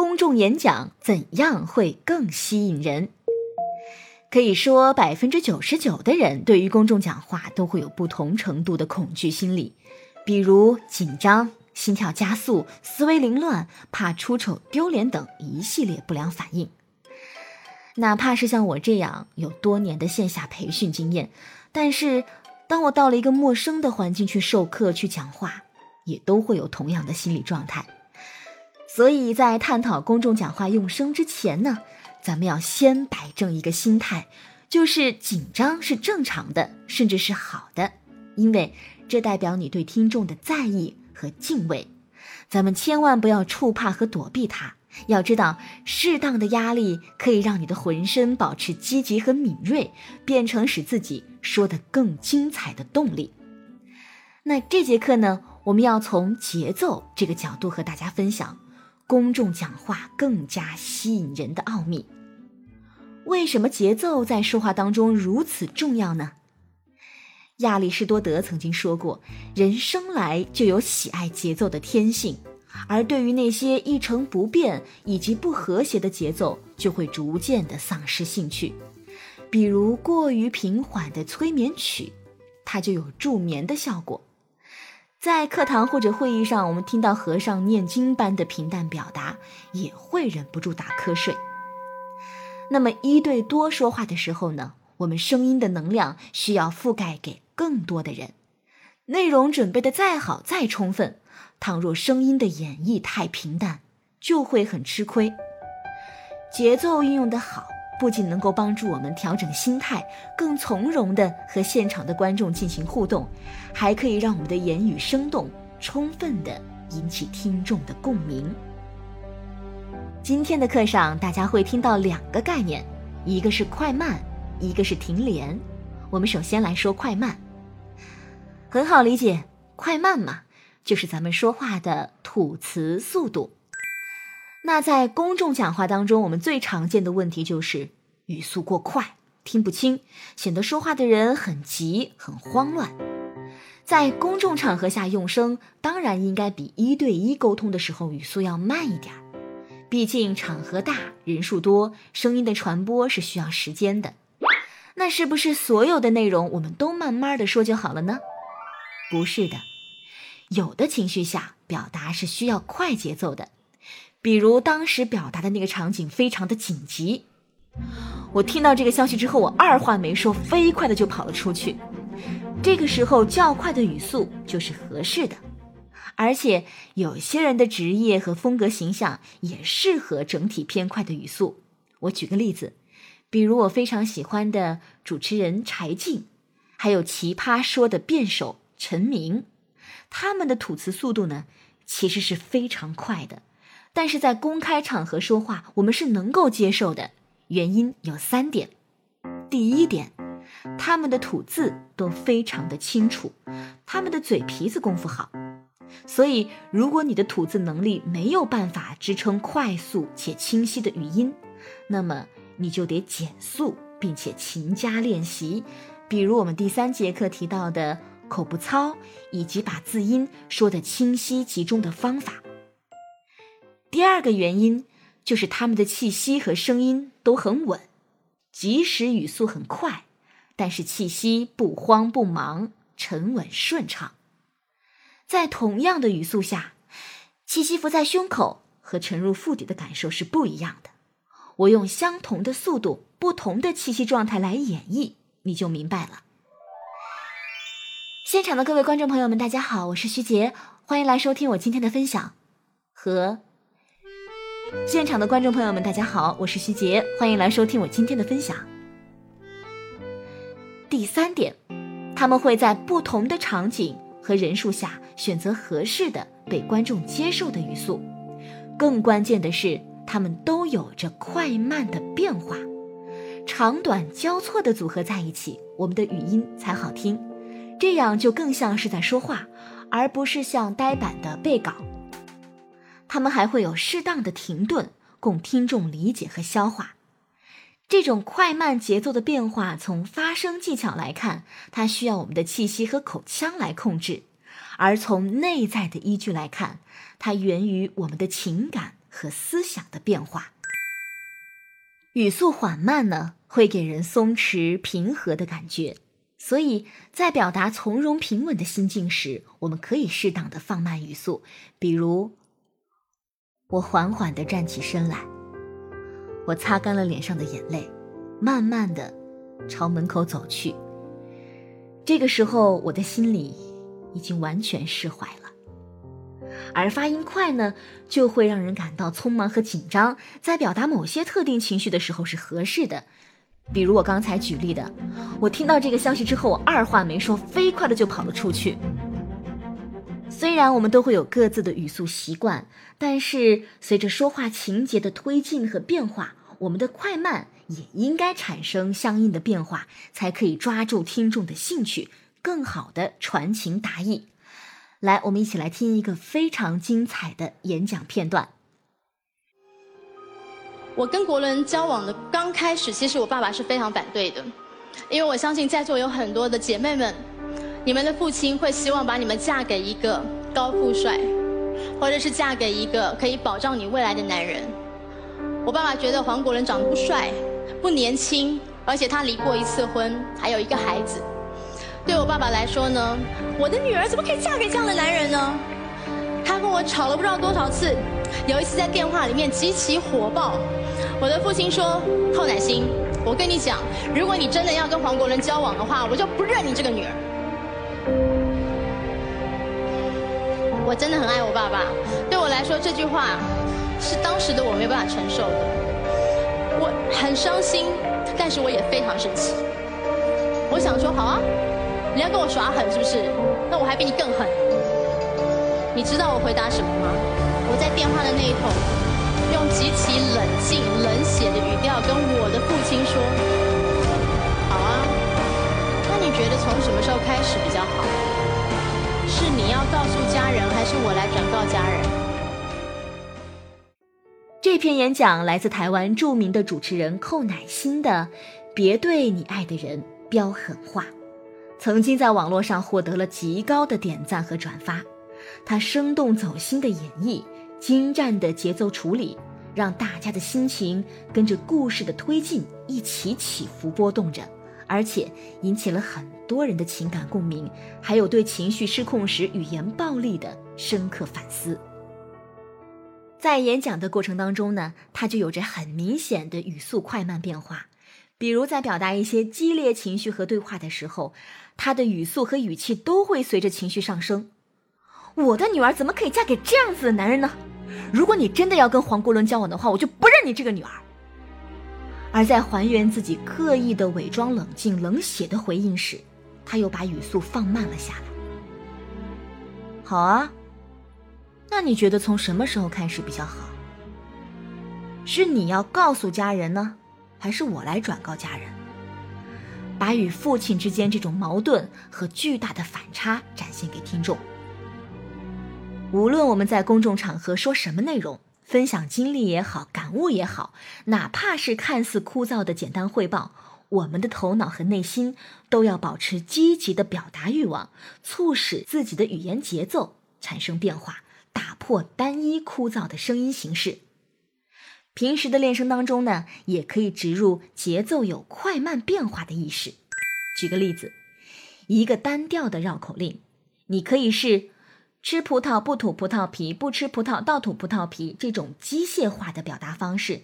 公众演讲怎样会更吸引人？可以说，百分之九十九的人对于公众讲话都会有不同程度的恐惧心理，比如紧张、心跳加速、思维凌乱、怕出丑丢脸等一系列不良反应。哪怕是像我这样有多年的线下培训经验，但是当我到了一个陌生的环境去授课、去讲话，也都会有同样的心理状态。所以在探讨公众讲话用声之前呢？咱们要先摆正一个心态，就是紧张是正常的，甚至是好的，因为这代表你对听众的在意和敬畏。咱们千万不要触怕和躲避它，要知道，适当的压力可以让你的浑身保持积极和敏锐，变成使自己说得更精彩的动力。那这节课呢，我们要从节奏这个角度和大家分享。公众讲话更加吸引人的奥秘。为什么节奏在说话当中如此重要呢？亚里士多德曾经说过：“人生来就有喜爱节奏的天性，而对于那些一成不变以及不和谐的节奏，就会逐渐的丧失兴趣。比如过于平缓的催眠曲，它就有助眠的效果。”在课堂或者会议上，我们听到和尚念经般的平淡表达，也会忍不住打瞌睡。那么一对多说话的时候呢？我们声音的能量需要覆盖给更多的人，内容准备的再好再充分，倘若声音的演绎太平淡，就会很吃亏。节奏运用的好。不仅能够帮助我们调整心态，更从容地和现场的观众进行互动，还可以让我们的言语生动、充分地引起听众的共鸣。今天的课上，大家会听到两个概念，一个是快慢，一个是停连。我们首先来说快慢，很好理解，快慢嘛，就是咱们说话的吐词速度。那在公众讲话当中，我们最常见的问题就是语速过快，听不清，显得说话的人很急、很慌乱。在公众场合下用声，当然应该比一对一沟通的时候语速要慢一点儿，毕竟场合大、人数多，声音的传播是需要时间的。那是不是所有的内容我们都慢慢的说就好了呢？不是的，有的情绪下表达是需要快节奏的。比如当时表达的那个场景非常的紧急，我听到这个消息之后，我二话没说，飞快的就跑了出去。这个时候较快的语速就是合适的，而且有些人的职业和风格形象也适合整体偏快的语速。我举个例子，比如我非常喜欢的主持人柴静，还有奇葩说的辩手陈明，他们的吐词速度呢，其实是非常快的。但是在公开场合说话，我们是能够接受的。原因有三点：第一点，他们的吐字都非常的清楚，他们的嘴皮子功夫好。所以，如果你的吐字能力没有办法支撑快速且清晰的语音，那么你就得减速，并且勤加练习。比如我们第三节课提到的口部操，以及把字音说得清晰集中的方法。第二个原因就是他们的气息和声音都很稳，即使语速很快，但是气息不慌不忙，沉稳顺畅。在同样的语速下，气息浮在胸口和沉入腹底的感受是不一样的。我用相同的速度，不同的气息状态来演绎，你就明白了。现场的各位观众朋友们，大家好，我是徐杰，欢迎来收听我今天的分享和。现场的观众朋友们，大家好，我是徐杰，欢迎来收听我今天的分享。第三点，他们会在不同的场景和人数下选择合适的、被观众接受的语速。更关键的是，他们都有着快慢的变化，长短交错的组合在一起，我们的语音才好听。这样就更像是在说话，而不是像呆板的背稿。他们还会有适当的停顿，供听众理解和消化。这种快慢节奏的变化，从发声技巧来看，它需要我们的气息和口腔来控制；而从内在的依据来看，它源于我们的情感和思想的变化。语速缓慢呢，会给人松弛平和的感觉，所以在表达从容平稳的心境时，我们可以适当的放慢语速。比如，我缓缓地站起身来，我擦干了脸上的眼泪，慢慢地朝门口走去。这个时候，我的心里已经完全释怀了。而发音快呢，就会让人感到匆忙和紧张，在表达某些特定情绪的时候是合适的。比如我刚才举例的，我听到这个消息之后，我二话没说，飞快的就跑了出去。虽然我们都会有各自的语速习惯，但是随着说话情节的推进和变化，我们的快慢也应该产生相应的变化，才可以抓住听众的兴趣，更好的传情达意。来，我们一起来听一个非常精彩的演讲片段。我跟国伦交往的刚开始，其实我爸爸是非常反对的，因为我相信在座有很多的姐妹们，你们的父亲会希望把你们嫁给一个高富帅，或者是嫁给一个可以保障你未来的男人。我爸爸觉得黄国伦长得不帅、不年轻，而且他离过一次婚，还有一个孩子。对我爸爸来说呢，我的女儿怎么可以嫁给这样的男人呢？他跟我吵了不知道多少次，有一次在电话里面极其火爆。我的父亲说：“寇乃馨，我跟你讲，如果你真的要跟黄国伦交往的话，我就不认你这个女儿。”我真的很爱我爸爸，对我来说这句话是当时的我没办法承受的。我很伤心，但是我也非常生气。我想说，好啊。你要跟我耍狠是不是？那我还比你更狠。你知道我回答什么吗？我在电话的那一头，用极其冷静、冷血的语调跟我的父亲说：“从什么时候开始比较好？是你要告诉家人，还是我来转告家人？”这篇演讲来自台湾著名的主持人寇乃馨的“别对你爱的人飙狠话”。曾经在网络上获得了极高的点赞和转发，他生动走心的演绎，精湛的节奏处理，让大家的心情跟着故事的推进一起起伏波动着，而且引起了很多人的情感共鸣，还有对情绪失控时语言暴力的深刻反思。在演讲的过程当中呢，他就有着很明显的语速快慢变化。比如在表达一些激烈情绪和对话的时候，他的语速和语气都会随着情绪上升。我的女儿怎么可以嫁给这样子的男人呢？如果你真的要跟黄国伦交往的话，我就不认你这个女儿。而在还原自己刻意的伪装冷静、冷血的回应时，他又把语速放慢了下来。好啊，那你觉得从什么时候开始比较好？是你要告诉家人呢？还是我来转告家人，把与父亲之间这种矛盾和巨大的反差展现给听众。无论我们在公众场合说什么内容，分享经历也好，感悟也好，哪怕是看似枯燥的简单汇报，我们的头脑和内心都要保持积极的表达欲望，促使自己的语言节奏产生变化，打破单一枯燥的声音形式。平时的练声当中呢，也可以植入节奏有快慢变化的意识。举个例子，一个单调的绕口令，你可以是吃葡萄不吐葡萄皮，不吃葡萄倒吐葡萄皮这种机械化的表达方式，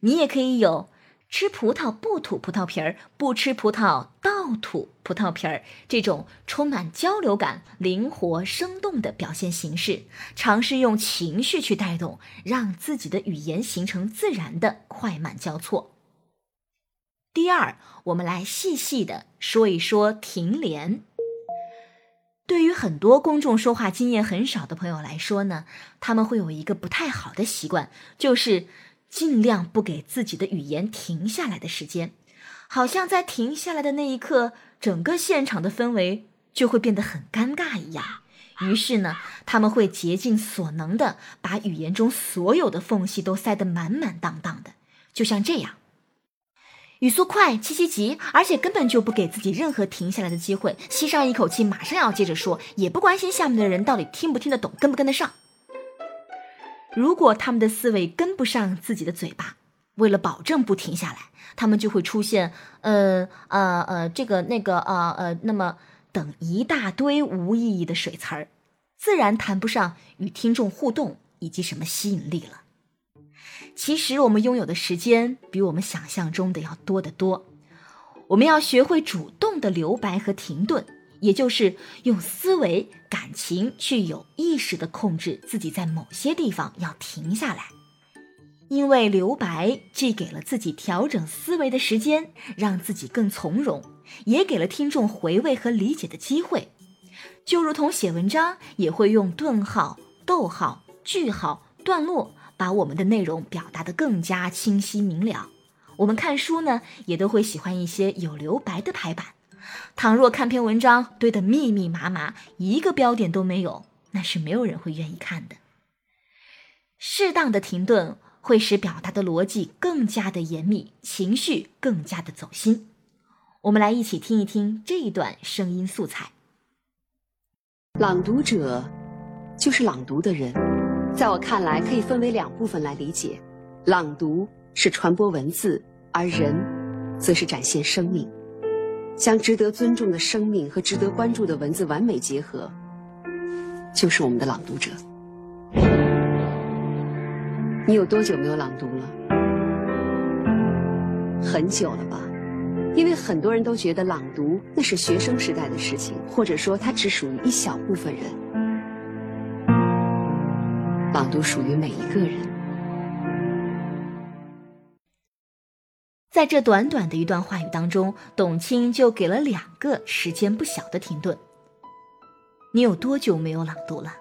你也可以有。吃葡萄不吐葡萄皮儿，不吃葡萄倒吐葡萄皮儿，这种充满交流感、灵活生动的表现形式，尝试用情绪去带动，让自己的语言形成自然的快慢交错。第二，我们来细细的说一说停连。对于很多公众说话经验很少的朋友来说呢，他们会有一个不太好的习惯，就是。尽量不给自己的语言停下来的时间，好像在停下来的那一刻，整个现场的氛围就会变得很尴尬一样。于是呢，他们会竭尽所能的把语言中所有的缝隙都塞得满满当当的，就像这样，语速快，气息急，而且根本就不给自己任何停下来的机会，吸上一口气，马上要接着说，也不关心下面的人到底听不听得懂，跟不跟得上。如果他们的思维跟不上自己的嘴巴，为了保证不停下来，他们就会出现呃呃呃这个那个啊呃那么等一大堆无意义的水词儿，自然谈不上与听众互动以及什么吸引力了。其实我们拥有的时间比我们想象中的要多得多，我们要学会主动的留白和停顿。也就是用思维、感情去有意识的控制自己，在某些地方要停下来，因为留白既给了自己调整思维的时间，让自己更从容，也给了听众回味和理解的机会。就如同写文章也会用顿号、逗号、句号、段落，把我们的内容表达得更加清晰明了。我们看书呢，也都会喜欢一些有留白的排版。倘若看篇文章堆得密密麻麻，一个标点都没有，那是没有人会愿意看的。适当的停顿会使表达的逻辑更加的严密，情绪更加的走心。我们来一起听一听这一段声音素材。朗读者就是朗读的人，在我看来可以分为两部分来理解：朗读是传播文字，而人则是展现生命。将值得尊重的生命和值得关注的文字完美结合，就是我们的朗读者。你有多久没有朗读了？很久了吧？因为很多人都觉得朗读那是学生时代的事情，或者说它只属于一小部分人。朗读属于每一个人。在这短短的一段话语当中，董卿就给了两个时间不小的停顿。你有多久没有朗读了？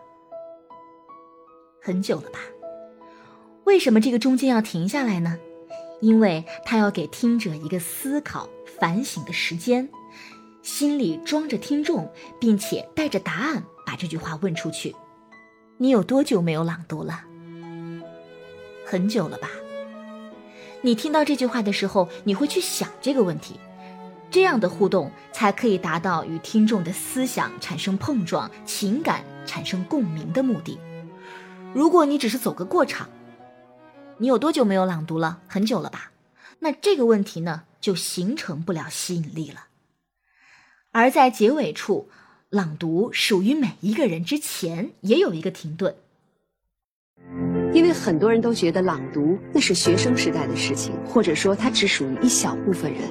很久了吧？为什么这个中间要停下来呢？因为他要给听者一个思考、反省的时间，心里装着听众，并且带着答案把这句话问出去。你有多久没有朗读了？很久了吧？你听到这句话的时候，你会去想这个问题，这样的互动才可以达到与听众的思想产生碰撞、情感产生共鸣的目的。如果你只是走个过场，你有多久没有朗读了？很久了吧？那这个问题呢，就形成不了吸引力了。而在结尾处，朗读属于每一个人之前，也有一个停顿。因为很多人都觉得朗读那是学生时代的事情，或者说它只属于一小部分人。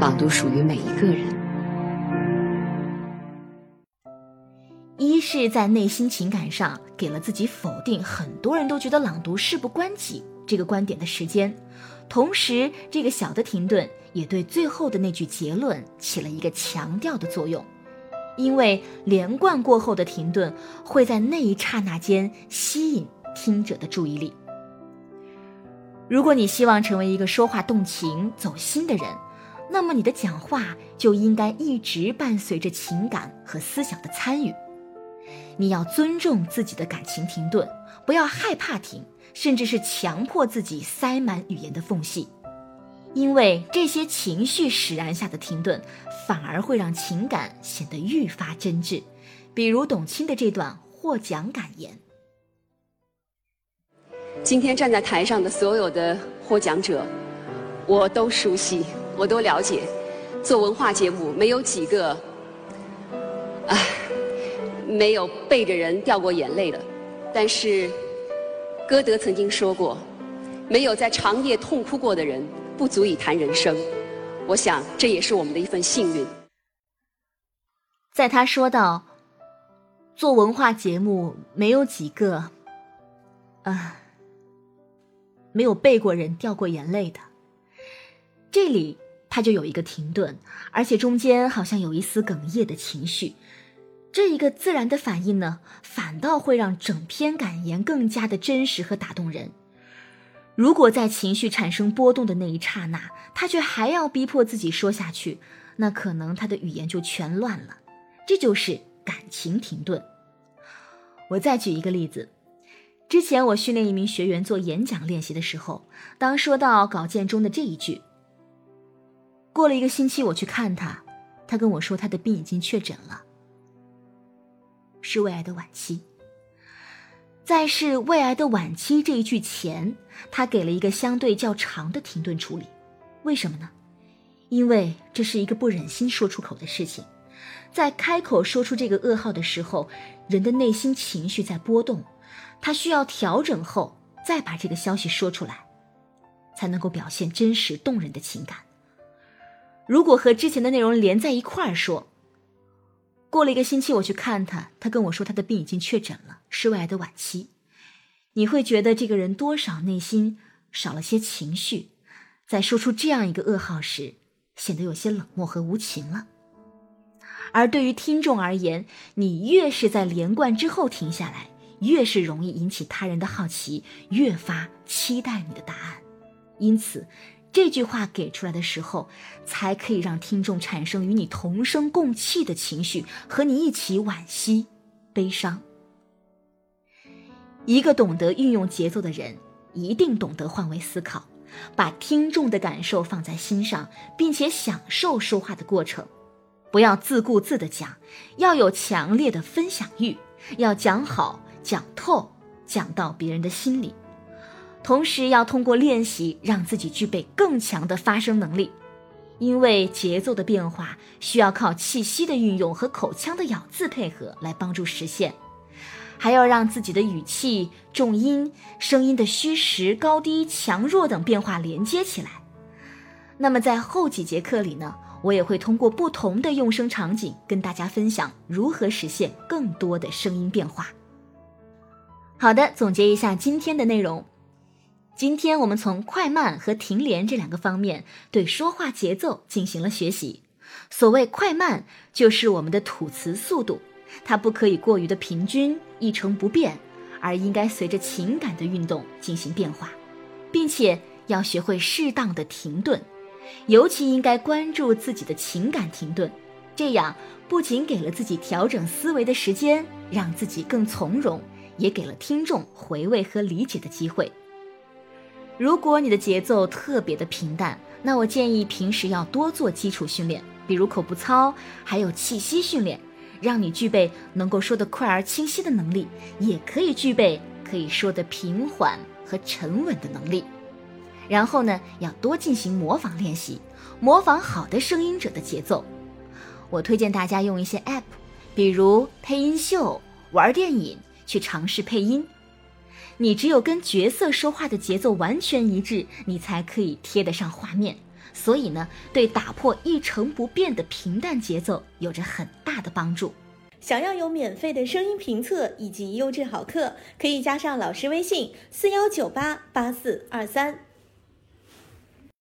朗读属于每一个人。一是在内心情感上给了自己否定很多人都觉得朗读事不关己这个观点的时间，同时这个小的停顿也对最后的那句结论起了一个强调的作用。因为连贯过后的停顿会在那一刹那间吸引听者的注意力。如果你希望成为一个说话动情、走心的人，那么你的讲话就应该一直伴随着情感和思想的参与。你要尊重自己的感情停顿，不要害怕停，甚至是强迫自己塞满语言的缝隙。因为这些情绪使然下的停顿，反而会让情感显得愈发真挚。比如董卿的这段获奖感言：今天站在台上的所有的获奖者，我都熟悉，我都了解。做文化节目，没有几个，唉，没有背着人掉过眼泪的。但是，歌德曾经说过，没有在长夜痛哭过的人。不足以谈人生，我想这也是我们的一份幸运。在他说到做文化节目没有几个啊，没有背过人掉过眼泪的，这里他就有一个停顿，而且中间好像有一丝哽咽的情绪。这一个自然的反应呢，反倒会让整篇感言更加的真实和打动人。如果在情绪产生波动的那一刹那，他却还要逼迫自己说下去，那可能他的语言就全乱了。这就是感情停顿。我再举一个例子，之前我训练一名学员做演讲练习的时候，当说到稿件中的这一句，过了一个星期我去看他，他跟我说他的病已经确诊了，是胃癌的晚期。在是胃癌的晚期这一句前，他给了一个相对较长的停顿处理，为什么呢？因为这是一个不忍心说出口的事情，在开口说出这个噩耗的时候，人的内心情绪在波动，他需要调整后再把这个消息说出来，才能够表现真实动人的情感。如果和之前的内容连在一块儿说，过了一个星期，我去看他，他跟我说他的病已经确诊了，是胃癌的晚期。你会觉得这个人多少内心少了些情绪，在说出这样一个噩耗时，显得有些冷漠和无情了。而对于听众而言，你越是在连贯之后停下来，越是容易引起他人的好奇，越发期待你的答案。因此。这句话给出来的时候，才可以让听众产生与你同声共泣的情绪，和你一起惋惜、悲伤。一个懂得运用节奏的人，一定懂得换位思考，把听众的感受放在心上，并且享受说话的过程。不要自顾自的讲，要有强烈的分享欲，要讲好、讲透，讲到别人的心里。同时要通过练习，让自己具备更强的发声能力，因为节奏的变化需要靠气息的运用和口腔的咬字配合来帮助实现，还要让自己的语气、重音、声音的虚实、高低、强弱等变化连接起来。那么在后几节课里呢，我也会通过不同的用声场景跟大家分享如何实现更多的声音变化。好的，总结一下今天的内容。今天我们从快慢和停连这两个方面对说话节奏进行了学习。所谓快慢，就是我们的吐词速度，它不可以过于的平均一成不变，而应该随着情感的运动进行变化，并且要学会适当的停顿，尤其应该关注自己的情感停顿，这样不仅给了自己调整思维的时间，让自己更从容，也给了听众回味和理解的机会。如果你的节奏特别的平淡，那我建议平时要多做基础训练，比如口部操，还有气息训练，让你具备能够说得快而清晰的能力，也可以具备可以说得平缓和沉稳的能力。然后呢，要多进行模仿练习，模仿好的声音者的节奏。我推荐大家用一些 App，比如配音秀、玩电影，去尝试配音。你只有跟角色说话的节奏完全一致，你才可以贴得上画面。所以呢，对打破一成不变的平淡节奏有着很大的帮助。想要有免费的声音评测以及优质好课，可以加上老师微信：四幺九八八四二三。